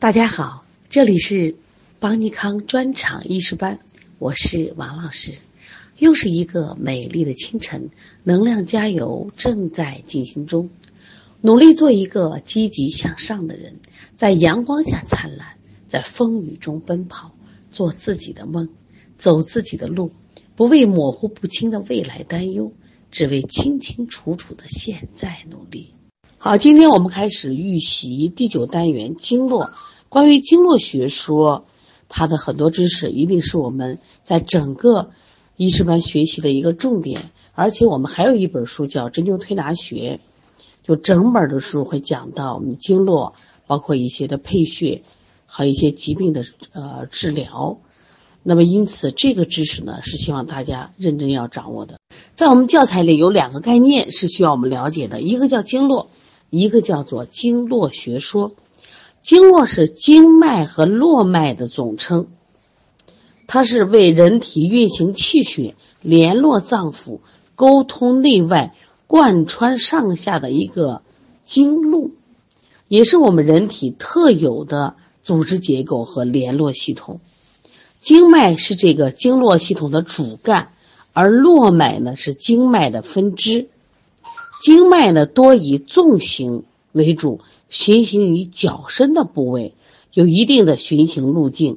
大家好，这里是邦尼康专场医师班，我是王老师。又是一个美丽的清晨，能量加油正在进行中。努力做一个积极向上的人，在阳光下灿烂，在风雨中奔跑，做自己的梦，走自己的路，不为模糊不清的未来担忧，只为清清楚楚的现在努力。好，今天我们开始预习第九单元经络。关于经络学说，它的很多知识一定是我们在整个医师班学习的一个重点。而且我们还有一本书叫《针灸推拿学》，就整本的书会讲到我们经络，包括一些的配穴，和一些疾病的呃治疗。那么因此，这个知识呢是希望大家认真要掌握的。在我们教材里有两个概念是需要我们了解的，一个叫经络。一个叫做经络学说，经络是经脉和络脉的总称，它是为人体运行气血、联络脏腑、沟通内外、贯穿上下的一个经络，也是我们人体特有的组织结构和联络系统。经脉是这个经络系统的主干，而络脉呢是经脉的分支。经脉呢多以纵行为主，循行于脚深的部位，有一定的循行路径；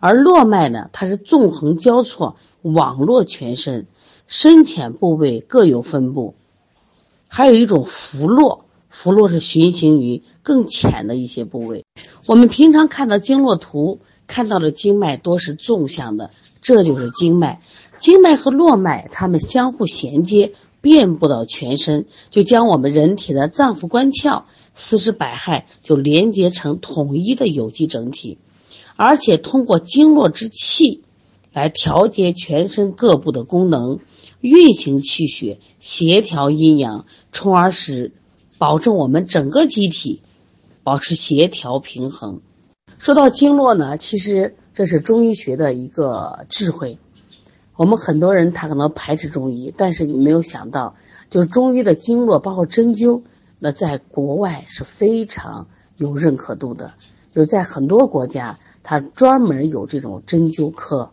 而络脉呢，它是纵横交错，网络全身，深浅部位各有分布。还有一种浮络，浮络是循行于更浅的一些部位。我们平常看到经络图，看到的经脉多是纵向的，这就是经脉。经脉和络脉它们相互衔接。遍布到全身，就将我们人体的脏腑官窍、四肢百骸就连接成统一的有机整体，而且通过经络之气来调节全身各部的功能，运行气血，协调阴阳，从而使保证我们整个机体保持协调平衡。说到经络呢，其实这是中医学的一个智慧。我们很多人他可能排斥中医，但是你没有想到，就是中医的经络包括针灸，那在国外是非常有认可度的。就是在很多国家，它专门有这种针灸科。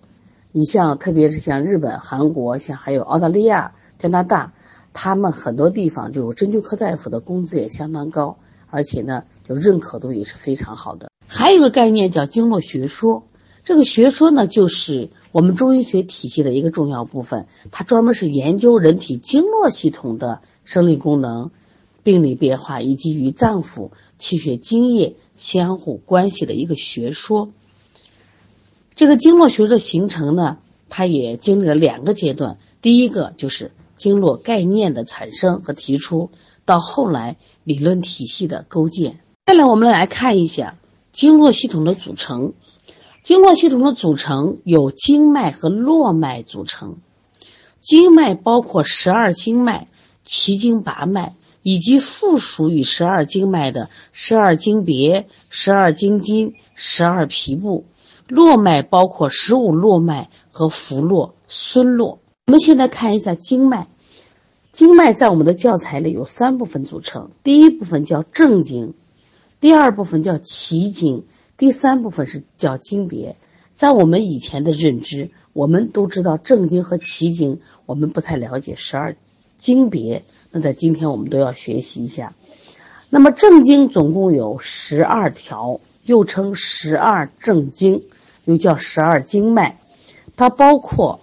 你像特别是像日本、韩国，像还有澳大利亚、加拿大，他们很多地方就有针灸科大夫的工资也相当高，而且呢，就认可度也是非常好的。还有一个概念叫经络学说，这个学说呢，就是。我们中医学体系的一个重要部分，它专门是研究人体经络系统的生理功能、病理变化以及与脏腑、气血、津液相互关系的一个学说。这个经络学的形成呢，它也经历了两个阶段。第一个就是经络概念的产生和提出，到后来理论体系的构建。再来，我们来看一下经络系统的组成。经络系统的组成由经脉和络脉组成。经脉包括十二经脉、奇经八脉，以及附属于十二经脉的十二经别、十二经筋、十二皮部。络脉包括十五络脉和浮络、孙络。我们现在看一下经脉。经脉在我们的教材里有三部分组成，第一部分叫正经，第二部分叫奇经。第三部分是叫经别，在我们以前的认知，我们都知道正经和奇经，我们不太了解十二经别。那在今天我们都要学习一下。那么正经总共有十二条，又称十二正经，又叫十二经脉。它包括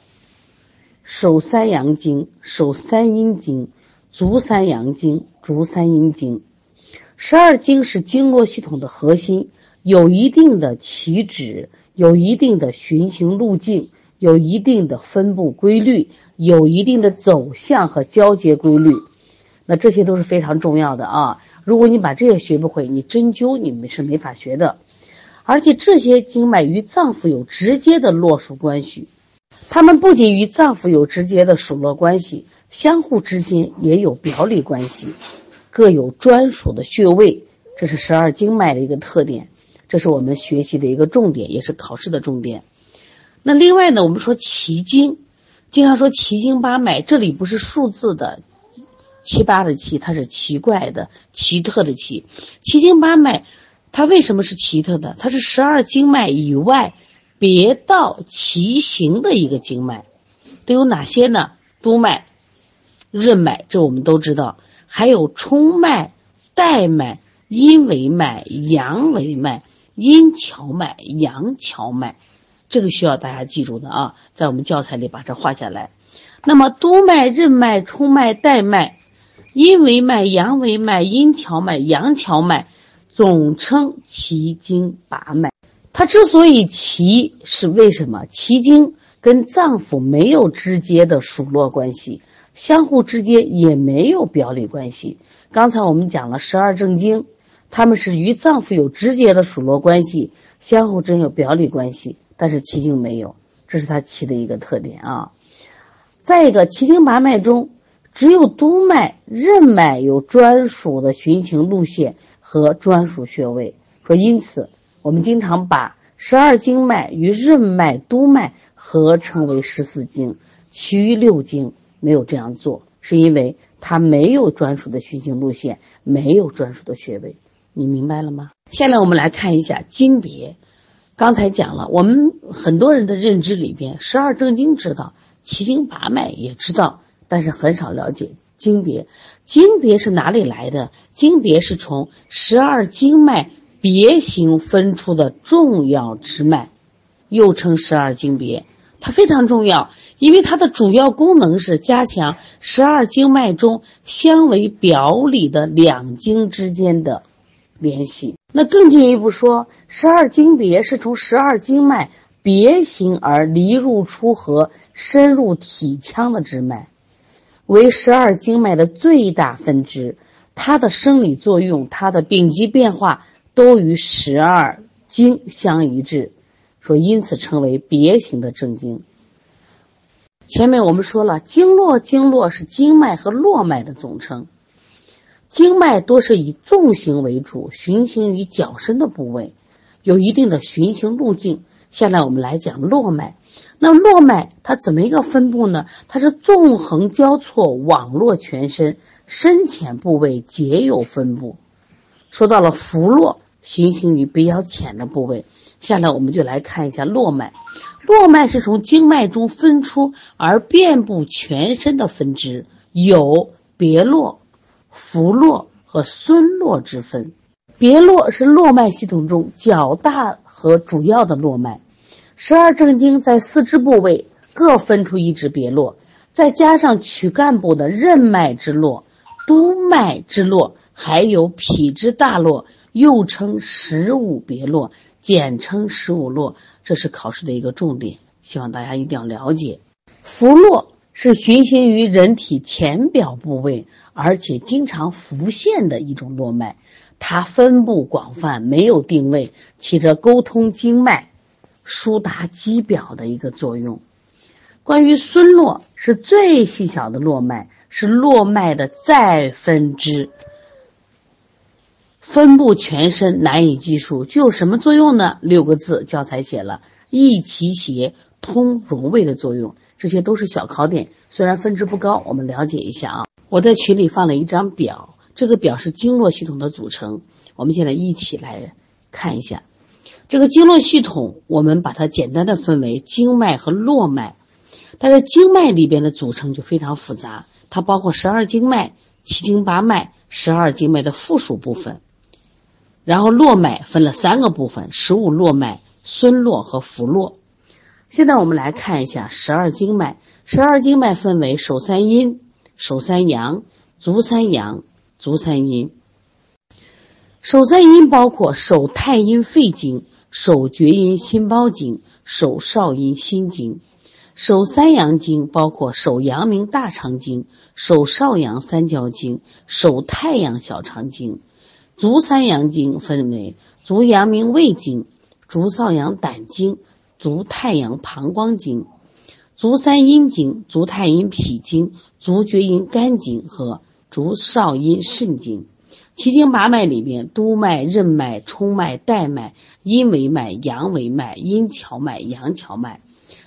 手三阳经、手三阴经、足三阳经、足三阴经。十二经是经络系统的核心。有一定的起止，有一定的循行路径，有一定的分布规律，有一定的走向和交接规律。那这些都是非常重要的啊！如果你把这些学不会，你针灸你们是没法学的。而且这些经脉与脏腑有直接的络属关系，它们不仅与脏腑有直接的属络关系，相互之间也有表里关系，各有专属的穴位。这是十二经脉的一个特点。这是我们学习的一个重点，也是考试的重点。那另外呢，我们说奇经，经常说奇经八脉，这里不是数字的七八的奇，它是奇怪的、奇特的奇。奇经八脉，它为什么是奇特的？它是十二经脉以外别道奇行的一个经脉，都有哪些呢？督脉、任脉，这我们都知道，还有冲脉、带脉、阴维脉、阳维脉、阴跷脉、阳跷脉，这个需要大家记住的啊，在我们教材里把这画下来。那么督脉、任脉、冲脉、带脉、阴维脉、阳维脉、阴跷脉、阳跷脉。总称奇经八脉，它之所以奇，是为什么？奇经跟脏腑没有直接的数络关系，相互之间也没有表里关系。刚才我们讲了十二正经，它们是与脏腑有直接的属络关系，相互之间有表里关系，但是奇经没有，这是它奇的一个特点啊。再一个，奇经八脉中，只有督脉、任脉有专属的循行路线。和专属穴位，说因此我们经常把十二经脉与任脉、督脉合称为十四经，其余六经没有这样做，是因为它没有专属的循行路线，没有专属的穴位，你明白了吗？下来我们来看一下经别，刚才讲了，我们很多人的认知里边，十二正经知道，奇经八脉也知道，但是很少了解。经别，经别是哪里来的？经别是从十二经脉别行分出的重要支脉，又称十二经别。它非常重要，因为它的主要功能是加强十二经脉中相为表里的两经之间的联系。那更进一步说，十二经别是从十二经脉别行而离入出和深入体腔的支脉。为十二经脉的最大分支，它的生理作用、它的病机变化都与十二经相一致，说因此称为别行的正经。前面我们说了，经络经络是经脉和络脉的总称，经脉多是以纵行为主，循行于较深的部位，有一定的循行路径。下来我们来讲络脉。那络脉它怎么一个分布呢？它是纵横交错，网络全身，深浅部位皆有分布。说到了浮络，循行于比较浅的部位。下来我们就来看一下络脉。络脉是从经脉中分出而遍布全身的分支，有别络、浮络和孙络之分。别络是络脉系统中较大和主要的络脉。十二正经在四肢部位各分出一支别络，再加上躯干部的任脉之络、督脉之络，还有脾之大络，又称十五别络，简称十五络。这是考试的一个重点，希望大家一定要了解。浮络是循行于人体浅表部位，而且经常浮现的一种络脉，它分布广泛，没有定位，起着沟通经脉。疏达肌表的一个作用。关于孙络，是最细小的络脉，是络脉的再分支，分布全身，难以计数。具有什么作用呢？六个字，教材写了：益气血、通荣卫的作用。这些都是小考点，虽然分值不高，我们了解一下啊。我在群里放了一张表，这个表是经络系统的组成，我们现在一起来看一下。这个经络系统，我们把它简单的分为经脉和络脉，但是经脉里边的组成就非常复杂，它包括十二经脉、七经八脉、十二经脉的附属部分，然后络脉分了三个部分：十五络脉、孙络和浮络。现在我们来看一下十二经脉，十二经脉分为手三阴、手三阳、足三阳、足三阴。手三阴包括手太阴肺经。手厥阴心包经、手少阴心经、手三阳经包括手阳明大肠经、手少阳三焦经、手太阳小肠经。足三阳经分为足阳明胃经、足少阳胆经、足太阳膀胱经。足三阴经、足太阴脾经、足厥阴肝经和足少阴肾经。奇经八脉里边，督脉、任脉、冲脉、带脉、阴维脉、阳维脉、阴跷脉、阳跷脉。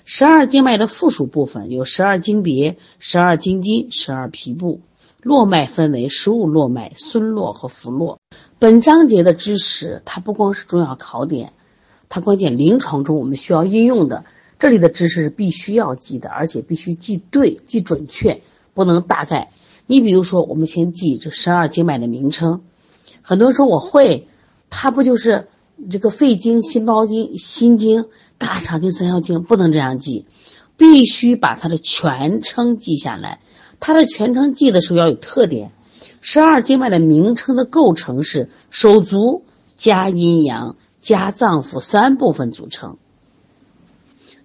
十二经脉的附属部分有十二经别、十二经筋、十二皮部。络脉分为十五络脉、孙络和浮络。本章节的知识，它不光是重要考点，它关键临床中我们需要应用的。这里的知识是必须要记的，而且必须记对、记准确，不能大概。你比如说，我们先记这十二经脉的名称。很多人说我会，它不就是这个肺经、心包经、心经、大肠经、三焦经？不能这样记，必须把它的全称记下来。它的全称记的时候要有特点。十二经脉的名称的构成是手足加阴阳加脏腑三部分组成，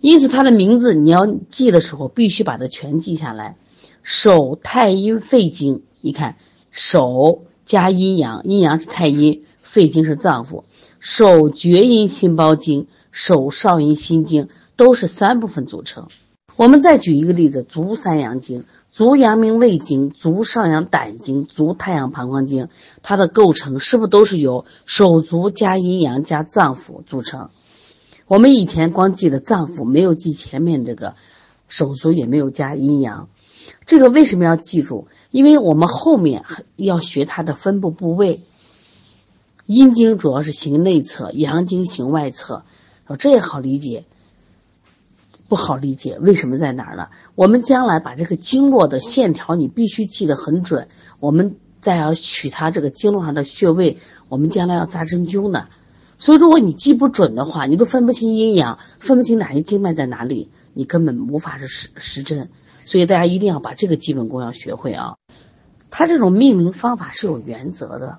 因此它的名字你要记的时候必须把它全记下来。手太阴肺经，你看手加阴阳，阴阳是太阴，肺经是脏腑。手厥阴心包经，手少阴心经都是三部分组成。我们再举一个例子，足三阳经。足阳明胃经、足少阳胆经、足太阳膀胱经，它的构成是不是都是由手足加阴阳加脏腑组成？我们以前光记的脏腑，没有记前面这个手足，也没有加阴阳。这个为什么要记住？因为我们后面要学它的分布部位。阴经主要是行内侧，阳经行外侧，这也好理解。不好理解，为什么在哪儿呢？我们将来把这个经络的线条，你必须记得很准。我们再要取它这个经络上的穴位，我们将来要扎针灸呢。所以，如果你记不准的话，你都分不清阴阳，分不清哪些经脉在哪里，你根本无法是实实针。所以，大家一定要把这个基本功要学会啊。它这种命名方法是有原则的，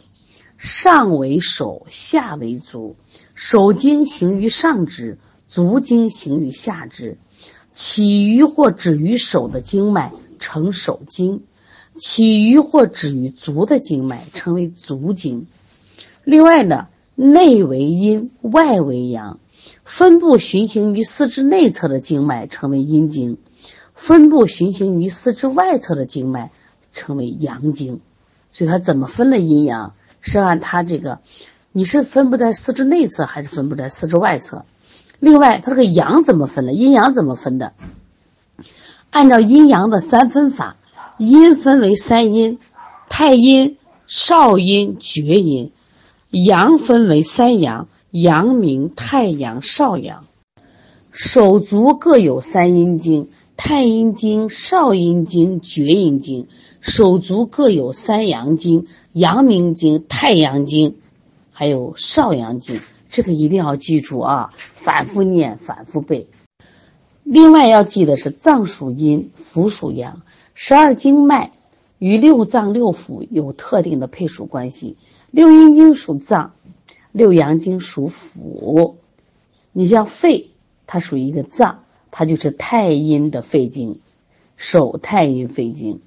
上为手，下为足，手经行于上肢。足经行于下肢，起于或止于手的经脉称手经，起于或止于足的经脉称为足经。另外呢，内为阴，外为阳，分布循行于四肢内侧的经脉称为阴经，分布循行于四肢外侧的经脉称为阳经。所以它怎么分的阴阳？是按它这个，你是分布在四肢内侧还是分布在四肢外侧？另外，它这个阳怎么分的？阴阳怎么分的？按照阴阳的三分法，阴分为三阴：太阴、少阴、厥阴；阳分为三阳：阳明、太阳、少阳。手足各有三阴经：太阴经、少阴经、厥阴经；手足各有三阳经：阳明经、太阳经，还有少阳经。这个一定要记住啊，反复念，反复背。另外要记得是脏属阴，腑属阳，十二经脉与六脏六腑有特定的配属关系。六阴经属脏，六阳经属腑。你像肺，它属于一个脏，它就是太阴的肺经，手太阴肺经。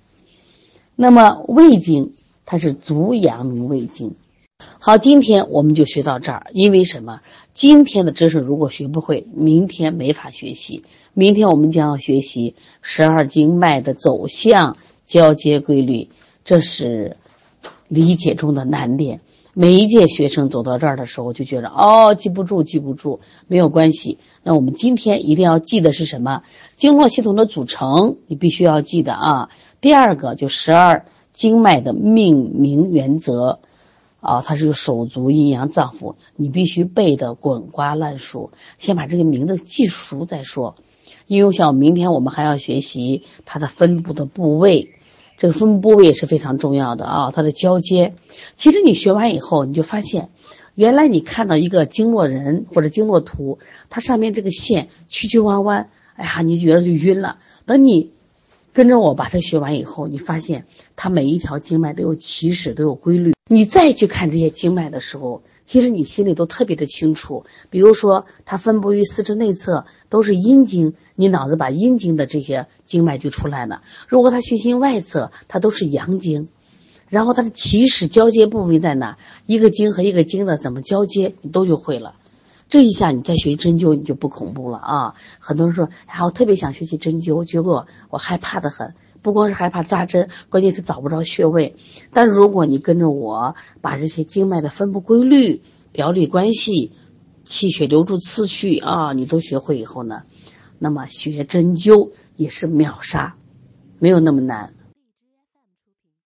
那么胃经，它是足阳明胃经。好，今天我们就学到这儿。因为什么？今天的知识如果学不会，明天没法学习。明天我们将要学习十二经脉的走向、交接规律，这是理解中的难点。每一届学生走到这儿的时候，就觉得哦，记不住，记不住，没有关系。那我们今天一定要记的是什么？经络系统的组成，你必须要记得啊。第二个就十二经脉的命名原则。啊，它是手足阴阳脏腑，你必须背得滚瓜烂熟，先把这个名字记熟再说。因为像明天我们还要学习它的分布的部位，这个分布也是非常重要的啊。它的交接，其实你学完以后，你就发现，原来你看到一个经络人或者经络图，它上面这个线曲曲弯弯，哎呀，你觉得就晕了。等你跟着我把它学完以后，你发现它每一条经脉都有起始，都有规律。你再去看这些经脉的时候，其实你心里都特别的清楚。比如说，它分布于四肢内侧，都是阴经，你脑子把阴经的这些经脉就出来了。如果它循行外侧，它都是阳经，然后它的起始交接部位在哪？一个经和一个经的怎么交接，你都就会了。这一下你再学针灸，你就不恐怖了啊！很多人说，哎，我特别想学习针灸，结果我害怕的很。不光是害怕扎针，关键是找不着穴位。但如果你跟着我，把这些经脉的分布规律、表里关系、气血流注次序啊，你都学会以后呢，那么学针灸也是秒杀，没有那么难。